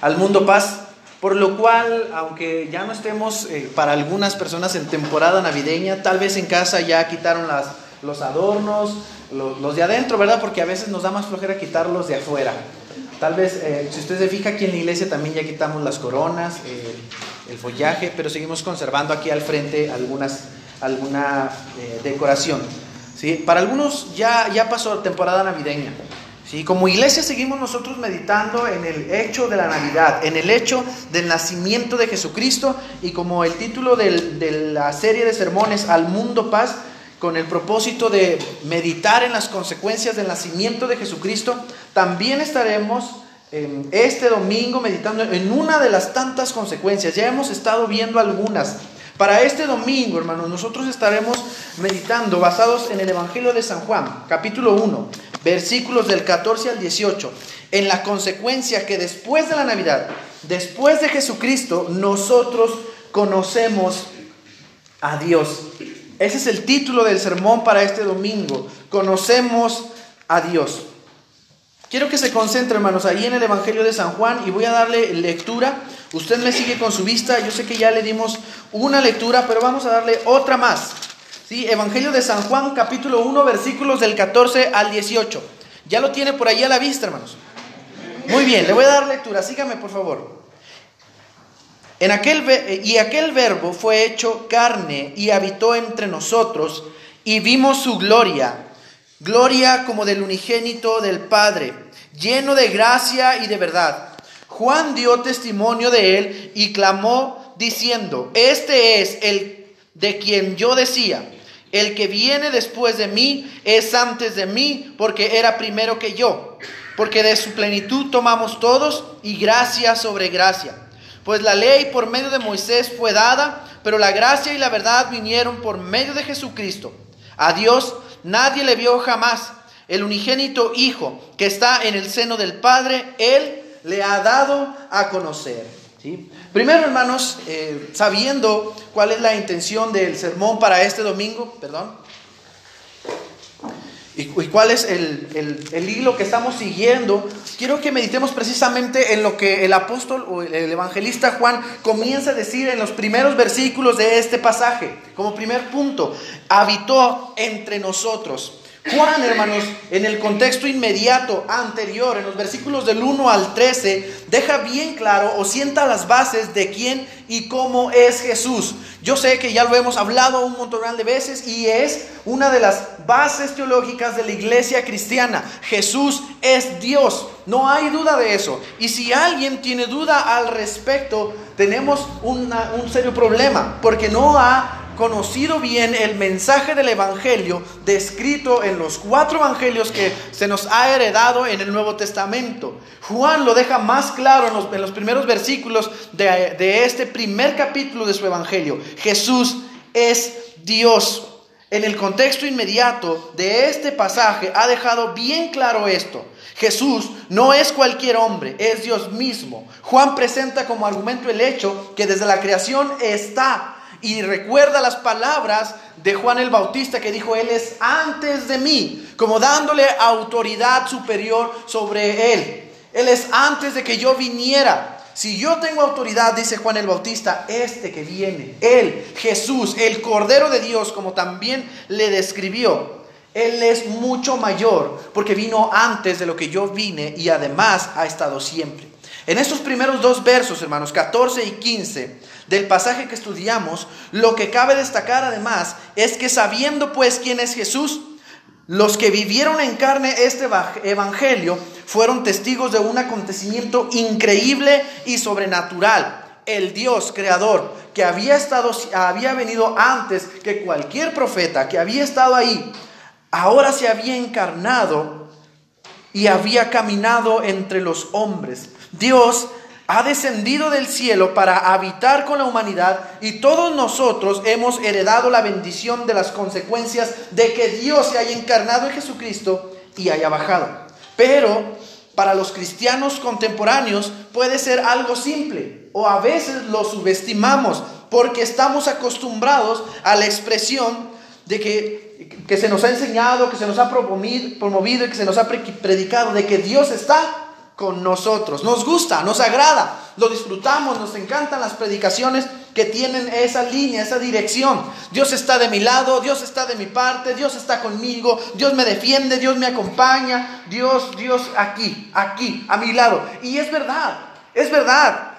al mundo paz, por lo cual, aunque ya no estemos eh, para algunas personas en temporada navideña, tal vez en casa ya quitaron las, los adornos, los, de adentro, ¿verdad? Porque a veces nos da más flojera quitarlos de afuera. Tal vez, eh, si usted se fija aquí en la iglesia también ya quitamos las coronas, eh, el follaje, pero seguimos conservando aquí al frente algunas, alguna decoración. ¿sí? Para algunos ya, ya pasó temporada navideña. ¿Sí? Como iglesia seguimos nosotros meditando en el hecho de la Navidad, en el hecho del nacimiento de Jesucristo y como el título de la serie de sermones Al Mundo Paz, con el propósito de meditar en las consecuencias del nacimiento de Jesucristo, también estaremos este domingo meditando en una de las tantas consecuencias. Ya hemos estado viendo algunas. Para este domingo, hermanos, nosotros estaremos meditando basados en el Evangelio de San Juan, capítulo 1, versículos del 14 al 18, en la consecuencia que después de la Navidad, después de Jesucristo, nosotros conocemos a Dios. Ese es el título del sermón para este domingo. Conocemos a Dios. Quiero que se concentre, hermanos, ahí en el Evangelio de San Juan y voy a darle lectura. Usted me sigue con su vista. Yo sé que ya le dimos una lectura, pero vamos a darle otra más. Evangelio de San Juan, capítulo 1, versículos del 14 al 18. Ya lo tiene por ahí a la vista, hermanos. Muy bien, le voy a dar lectura. Sígame, por favor. En aquel, y aquel verbo fue hecho carne y habitó entre nosotros y vimos su gloria, gloria como del unigénito del Padre, lleno de gracia y de verdad. Juan dio testimonio de él y clamó diciendo, este es el de quien yo decía, el que viene después de mí es antes de mí porque era primero que yo. Porque de su plenitud tomamos todos y gracia sobre gracia. Pues la ley por medio de Moisés fue dada, pero la gracia y la verdad vinieron por medio de Jesucristo. A Dios nadie le vio jamás. El unigénito Hijo que está en el seno del Padre, Él le ha dado a conocer. Primero, hermanos, eh, sabiendo cuál es la intención del sermón para este domingo, perdón, y, cuál es el, el, hilo que estamos siguiendo, quiero que meditemos precisamente en lo que el apóstol o el evangelista Juan comienza a decir en los primeros versículos de este pasaje. Como primer punto, habitó entre nosotros. Juan, hermanos, en el contexto inmediato anterior, en los versículos del 1 al 13, deja bien claro o sienta las bases de quién y cómo es Jesús. Yo sé que ya lo hemos hablado un montón de veces y es una de las bases teológicas de la iglesia cristiana. Jesús es Dios, no hay duda de eso. Y si alguien tiene duda al respecto, tenemos un serio problema, porque no ha conocido bien el mensaje del Evangelio descrito en los cuatro Evangelios que se nos ha heredado en el Nuevo Testamento. Juan lo deja más claro en los, primeros versículos de, de este primer capítulo de su Evangelio. Jesús es Dios. En el contexto inmediato de este pasaje ha dejado bien claro esto. Jesús no es cualquier hombre, es Dios mismo. Juan presenta como argumento el hecho que desde la creación está y recuerda las palabras de Juan el Bautista que dijo, Él es antes de mí, como dándole autoridad superior sobre Él. Él es antes de que yo viniera. Si yo tengo autoridad, dice Juan el Bautista, este que viene, Él, Jesús, el Cordero de Dios, como también le describió, Él es mucho mayor porque vino antes de lo que yo vine y además ha estado siempre. En estos primeros dos versos, hermanos, 14 y 15, del pasaje que estudiamos, lo que cabe destacar además es que sabiendo pues quién es Jesús, los que vivieron en carne este evangelio fueron testigos de un acontecimiento increíble y sobrenatural. El Dios creador que había estado había venido antes que cualquier profeta, que había estado ahí, ahora se había encarnado y había caminado entre los hombres. Dios ha descendido del cielo para habitar con la humanidad y todos nosotros hemos heredado la bendición de las consecuencias de que Dios se haya encarnado en Jesucristo y haya bajado. Pero para los cristianos contemporáneos puede ser algo simple o a veces lo subestimamos porque estamos acostumbrados a la expresión de que, que se nos ha enseñado, que se nos ha promovido, promovido y que se nos ha predicado de que Dios está con nosotros. Nos gusta, nos agrada, lo disfrutamos, nos encantan las predicaciones que tienen esa línea, esa dirección. Dios está de mi lado, Dios está de mi parte, Dios está conmigo, Dios me defiende, Dios me acompaña, Dios, Dios aquí, aquí, a mi lado. Y es verdad, es verdad.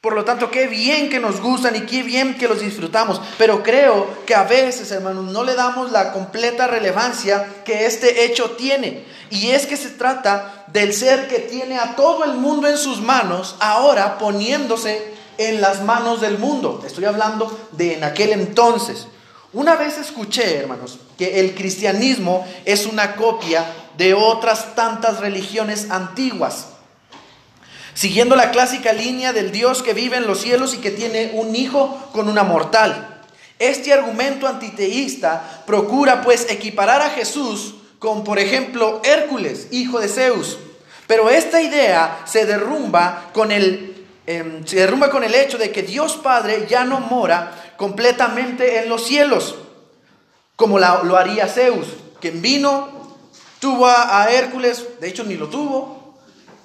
Por lo tanto, qué bien que nos gustan y qué bien que los disfrutamos. Pero creo que a veces, hermanos, no le damos la completa relevancia que este hecho tiene. Y es que se trata del ser que tiene a todo el mundo en sus manos, ahora poniéndose en las manos del mundo. Estoy hablando de en aquel entonces. Una vez escuché, hermanos, que el cristianismo es una copia de otras tantas religiones antiguas, siguiendo la clásica línea del Dios que vive en los cielos y que tiene un hijo con una mortal. Este argumento antiteísta procura pues equiparar a Jesús con, por ejemplo, Hércules, hijo de Zeus. Pero esta idea se derrumba con el, em, se derrumba con el hecho de que Dios Padre ya no mora completamente en los cielos, como lo haría Zeus, quien vino, tuvo a, a Hércules, de hecho ni lo tuvo,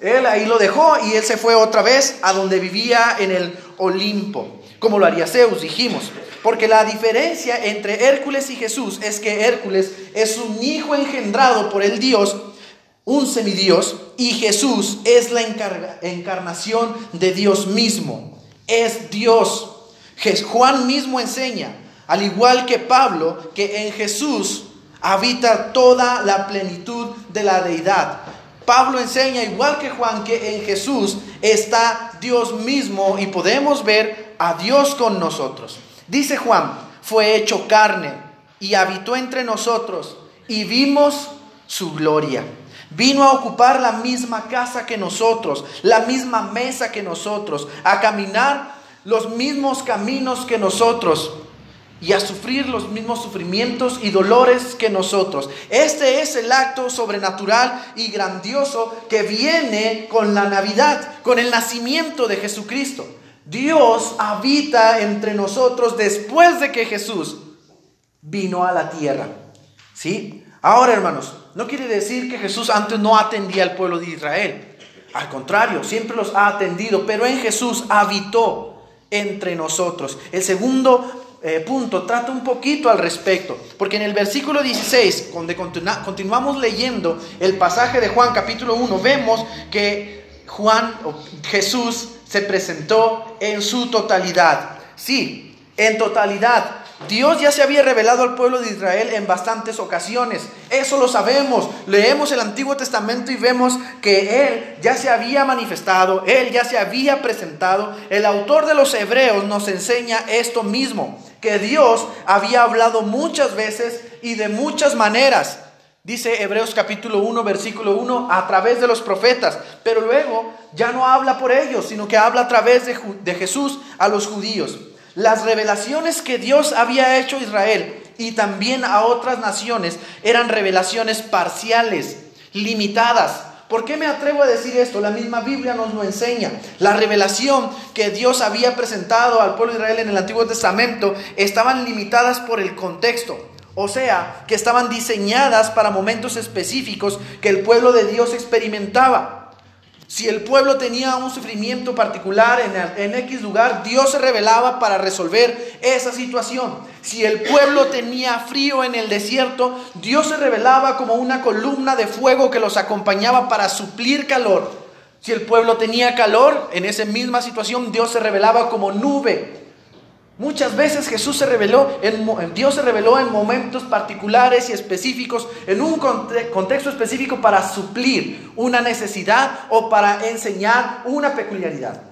él ahí lo dejó y él se fue otra vez a donde vivía en el Olimpo, como lo haría Zeus, dijimos. Porque la diferencia entre Hércules y Jesús es que Hércules es un hijo engendrado por el Dios, un semidios, y Jesús es la encarnación de Dios mismo. Es Dios. Juan mismo enseña, al igual que Pablo, que en Jesús habita toda la plenitud de la deidad. Pablo enseña, igual que Juan, que en Jesús está Dios mismo y podemos ver a Dios con nosotros. Dice Juan, fue hecho carne y habitó entre nosotros y vimos su gloria. Vino a ocupar la misma casa que nosotros, la misma mesa que nosotros, a caminar los mismos caminos que nosotros y a sufrir los mismos sufrimientos y dolores que nosotros. Este es el acto sobrenatural y grandioso que viene con la Navidad, con el nacimiento de Jesucristo. Dios habita entre nosotros después de que Jesús vino a la tierra. ¿Sí? Ahora, hermanos, no quiere decir que Jesús antes no atendía al pueblo de Israel. Al contrario, siempre los ha atendido, pero en Jesús habitó entre nosotros. El segundo eh, punto trata un poquito al respecto, porque en el versículo 16, donde continuamos leyendo el pasaje de Juan capítulo 1, vemos que Juan Jesús se presentó en su totalidad. Sí, en totalidad. Dios ya se había revelado al pueblo de Israel en bastantes ocasiones. Eso lo sabemos. Leemos el Antiguo Testamento y vemos que Él ya se había manifestado, Él ya se había presentado. El autor de los Hebreos nos enseña esto mismo, que Dios había hablado muchas veces y de muchas maneras. Dice Hebreos capítulo 1, versículo 1, a través de los profetas, pero luego ya no habla por ellos, sino que habla a través de, de, Jesús a los judíos. Las revelaciones que Dios había hecho a Israel y también a otras naciones eran revelaciones parciales, limitadas. ¿Por qué me atrevo a decir esto? La misma Biblia nos lo enseña. La revelación que Dios había presentado al pueblo de Israel en el Antiguo Testamento estaban limitadas por el contexto. O sea, que estaban diseñadas para momentos específicos que el pueblo de Dios experimentaba. Si el pueblo tenía un sufrimiento particular en, X lugar, Dios se revelaba para resolver esa situación. Si el pueblo tenía frío en el desierto, Dios se revelaba como una columna de fuego que los acompañaba para suplir calor. Si el pueblo tenía calor, en esa misma situación Dios se revelaba como nube Muchas veces Jesús se reveló, en, Dios se reveló en momentos particulares y específicos, en un contexto específico para suplir una necesidad o para enseñar una peculiaridad.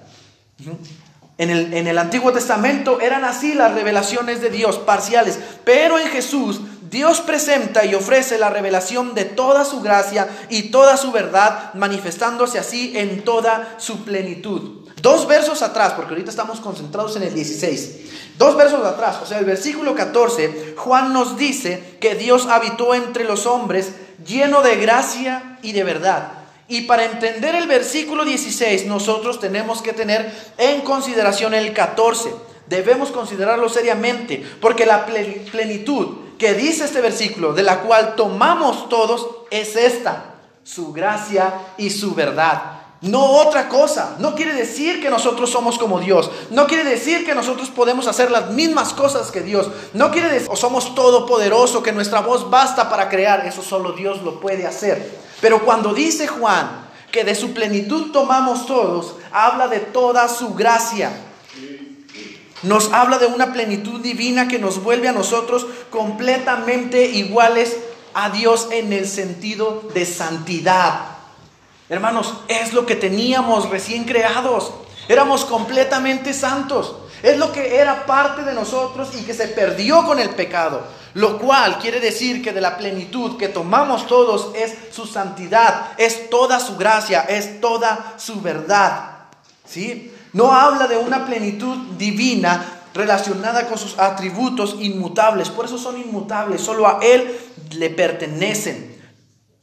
El, en el Antiguo Testamento eran así las revelaciones de Dios, parciales, pero en Jesús Dios presenta y ofrece la revelación de toda su gracia y toda su verdad, manifestándose así en toda su plenitud. Dos versos atrás, porque ahorita estamos concentrados en el 16. Dos versos atrás, o sea, el versículo 14, Juan nos dice que Dios habitó entre los hombres lleno de gracia y de verdad. Y para entender el versículo 16, nosotros tenemos que tener en consideración el 14. Debemos considerarlo seriamente, porque la plenitud que dice este versículo, de la cual tomamos todos, es esta, su gracia y su verdad. No otra cosa. No quiere decir que nosotros somos como Dios. No quiere decir que nosotros podemos hacer las mismas cosas que Dios. No quiere decir que somos todopoderosos, que nuestra voz basta para crear. Eso solo Dios lo puede hacer. Pero cuando dice Juan que de su plenitud tomamos todos, habla de toda su gracia. Nos habla de una plenitud divina que nos vuelve a nosotros completamente iguales a Dios en el sentido de santidad. Hermanos, es lo que teníamos recién creados. Éramos completamente santos. Es lo que era parte de nosotros y que se perdió con el pecado. Lo cual quiere decir que de la plenitud que tomamos todos es su santidad, es toda su gracia, es toda su verdad. ¿Sí? No habla de una plenitud divina relacionada con sus atributos inmutables. Por eso son inmutables, solo a Él le pertenecen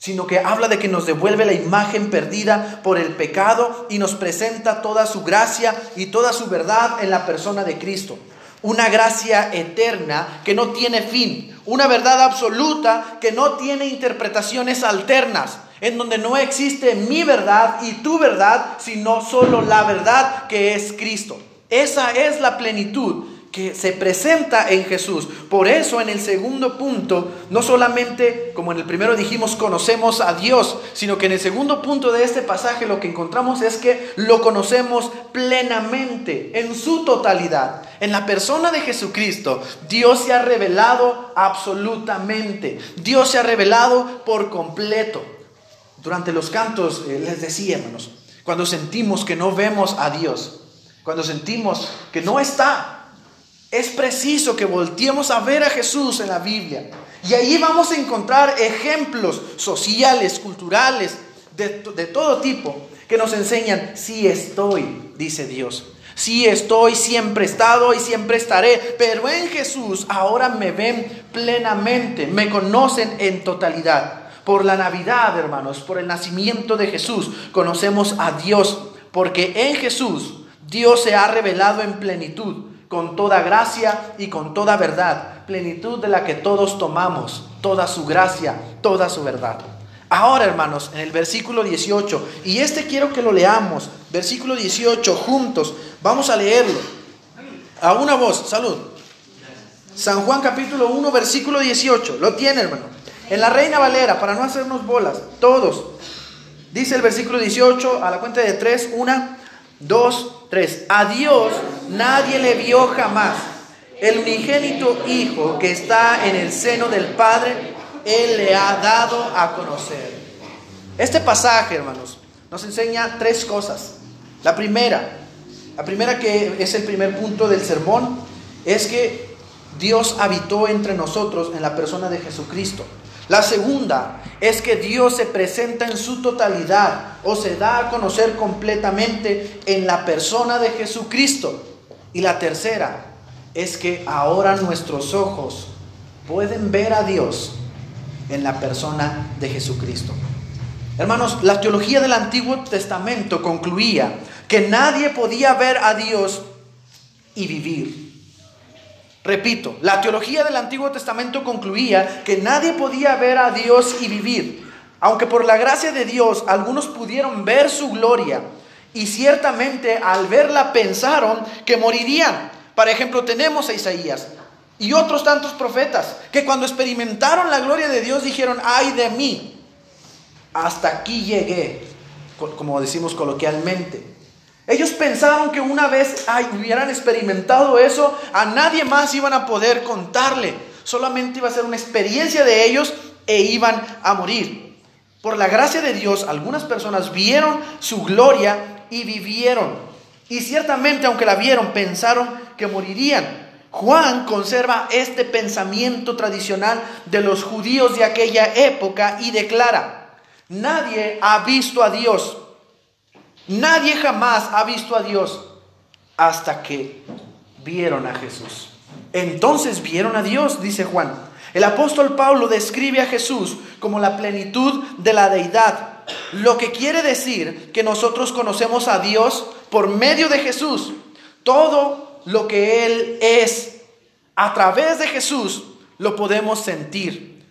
sino que habla de que nos devuelve la imagen perdida por el pecado y nos presenta toda su gracia y toda su verdad en la persona de Cristo. Una gracia eterna que no tiene fin, una verdad absoluta que no tiene interpretaciones alternas, en donde no existe mi verdad y tu verdad, sino solo la verdad que es Cristo. Esa es la plenitud que se presenta en Jesús. Por eso en el segundo punto, no solamente como en el primero dijimos conocemos a Dios, sino que en el segundo punto de este pasaje lo que encontramos es que lo conocemos plenamente, en su totalidad. En la persona de Jesucristo, Dios se ha revelado absolutamente. Dios se ha revelado por completo. Durante los cantos eh, les decía, hermanos, cuando sentimos que no vemos a Dios, cuando sentimos que no está, es preciso que volteemos a ver a Jesús en la Biblia. Y ahí vamos a encontrar ejemplos sociales, culturales, de, todo tipo, que nos enseñan, sí estoy, dice Dios. Sí estoy, siempre he estado y siempre estaré, pero en Jesús ahora me ven plenamente, me conocen en totalidad. Por la Navidad, hermanos, por el nacimiento de Jesús, conocemos a Dios, porque en Jesús Dios se ha revelado en plenitud con toda gracia y con toda verdad, plenitud de la que todos tomamos, toda su gracia, toda su verdad. Ahora, hermanos, en el versículo 18, y este quiero que lo leamos, versículo 18, juntos, vamos a leerlo. A una voz, salud. San Juan capítulo 1, versículo 18, lo tiene, hermano. En la Reina Valera, para no hacernos bolas, todos. Dice el versículo 18, a la cuenta de tres, una, dos, tres. A Dios nadie le vio jamás. El unigénito Hijo que está en el seno del Padre, Él le ha dado a conocer. Este pasaje, hermanos, nos enseña tres cosas. La primera, la primera que es el primer punto del sermón, es que Dios habitó entre nosotros en la persona de Jesucristo. La segunda es que Dios se presenta en su totalidad o se da a conocer completamente en la persona de Jesucristo. Y la tercera es que ahora nuestros ojos pueden ver a Dios en la persona de Jesucristo. Hermanos, la teología del Antiguo Testamento concluía que nadie podía ver a Dios y vivir. Repito, la teología del Antiguo Testamento concluía que nadie podía ver a Dios y vivir. Aunque por la gracia de Dios algunos pudieron ver su gloria y ciertamente al verla pensaron que morirían. Por ejemplo, tenemos a Isaías y otros tantos profetas que cuando experimentaron la gloria de Dios dijeron, ay de mí, hasta aquí llegué, como decimos coloquialmente. Ellos pensaron que una vez hubieran experimentado eso, a nadie más iban a poder contarle. Solamente iba a ser una experiencia de ellos e iban a morir. Por la gracia de Dios, algunas personas vieron su gloria y vivieron. Y ciertamente, aunque la vieron, pensaron que morirían. Juan conserva este pensamiento tradicional de los judíos de aquella época y declara, nadie ha visto a Dios Nadie jamás ha visto a Dios hasta que vieron a Jesús. Entonces vieron a Dios, dice Juan. El apóstol Pablo describe a Jesús como la plenitud de la deidad, lo que quiere decir que nosotros conocemos a Dios por medio de Jesús. Todo lo que Él es a través de Jesús lo podemos sentir.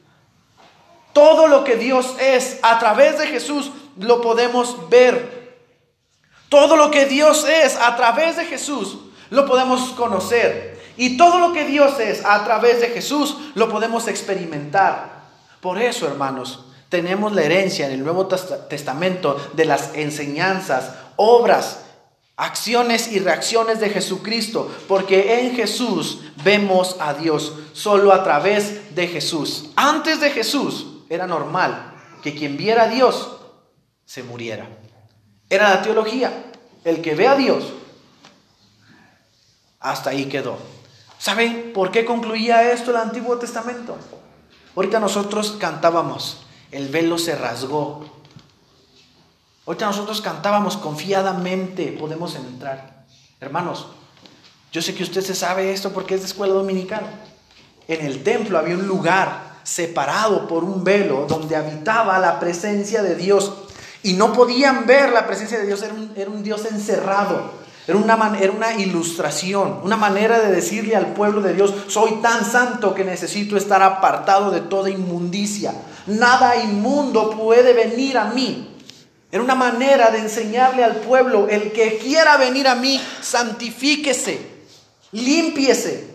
Todo lo que Dios es a través de Jesús lo podemos ver. Todo lo que Dios es a través de Jesús lo podemos conocer. Y todo lo que Dios es a través de Jesús lo podemos experimentar. Por eso, hermanos, tenemos la herencia en el Nuevo Testamento de las enseñanzas, obras, acciones y reacciones de Jesucristo, porque en Jesús vemos a Dios solo a través de Jesús. Antes de Jesús era normal que quien viera a Dios se muriera. Era la teología. El que ve a Dios, hasta ahí quedó. ¿Saben por qué concluía esto el Antiguo Testamento? Ahorita nosotros cantábamos, el velo se rasgó. Ahorita nosotros cantábamos confiadamente, podemos entrar. Hermanos, yo sé que usted se sabe esto porque es de escuela dominical. En el templo había un lugar separado por un velo donde habitaba la presencia de Dios y no podían ver la presencia de Dios, era un, Dios encerrado. Era una, ilustración, una manera de decirle al pueblo de Dios, soy tan santo que necesito estar apartado de toda inmundicia. Nada inmundo puede venir a mí. Era una manera de enseñarle al pueblo, el que quiera venir a mí, santifíquese, límpiese,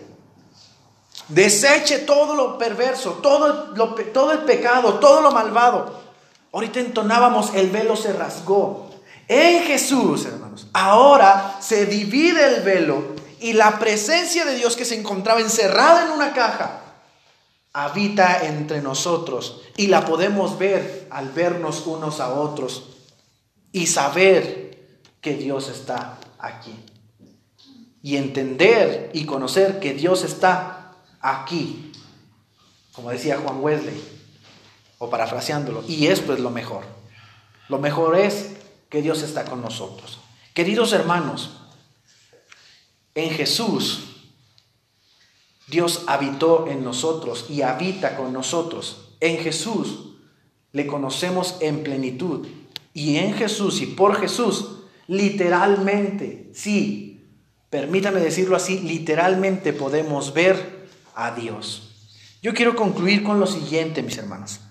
deseche todo lo perverso, todo el pecado, todo lo malvado. Ahorita entonábamos, el velo se rasgó. En Jesús, hermanos, ahora se divide el velo y la presencia de Dios que se encontraba encerrada en una caja habita entre nosotros y la podemos ver al vernos unos a otros y saber que Dios está aquí. Y entender y conocer que Dios está aquí. Como decía Juan Wesley, o parafraseándolo, y esto es lo mejor. Lo mejor es que Dios está con nosotros. Queridos hermanos, en Jesús Dios habitó en nosotros y habita con nosotros. En Jesús le conocemos en plenitud. Y en Jesús y por Jesús, literalmente, sí, permítame decirlo así, literalmente podemos ver a Dios. Yo quiero concluir con lo siguiente, mis hermanos.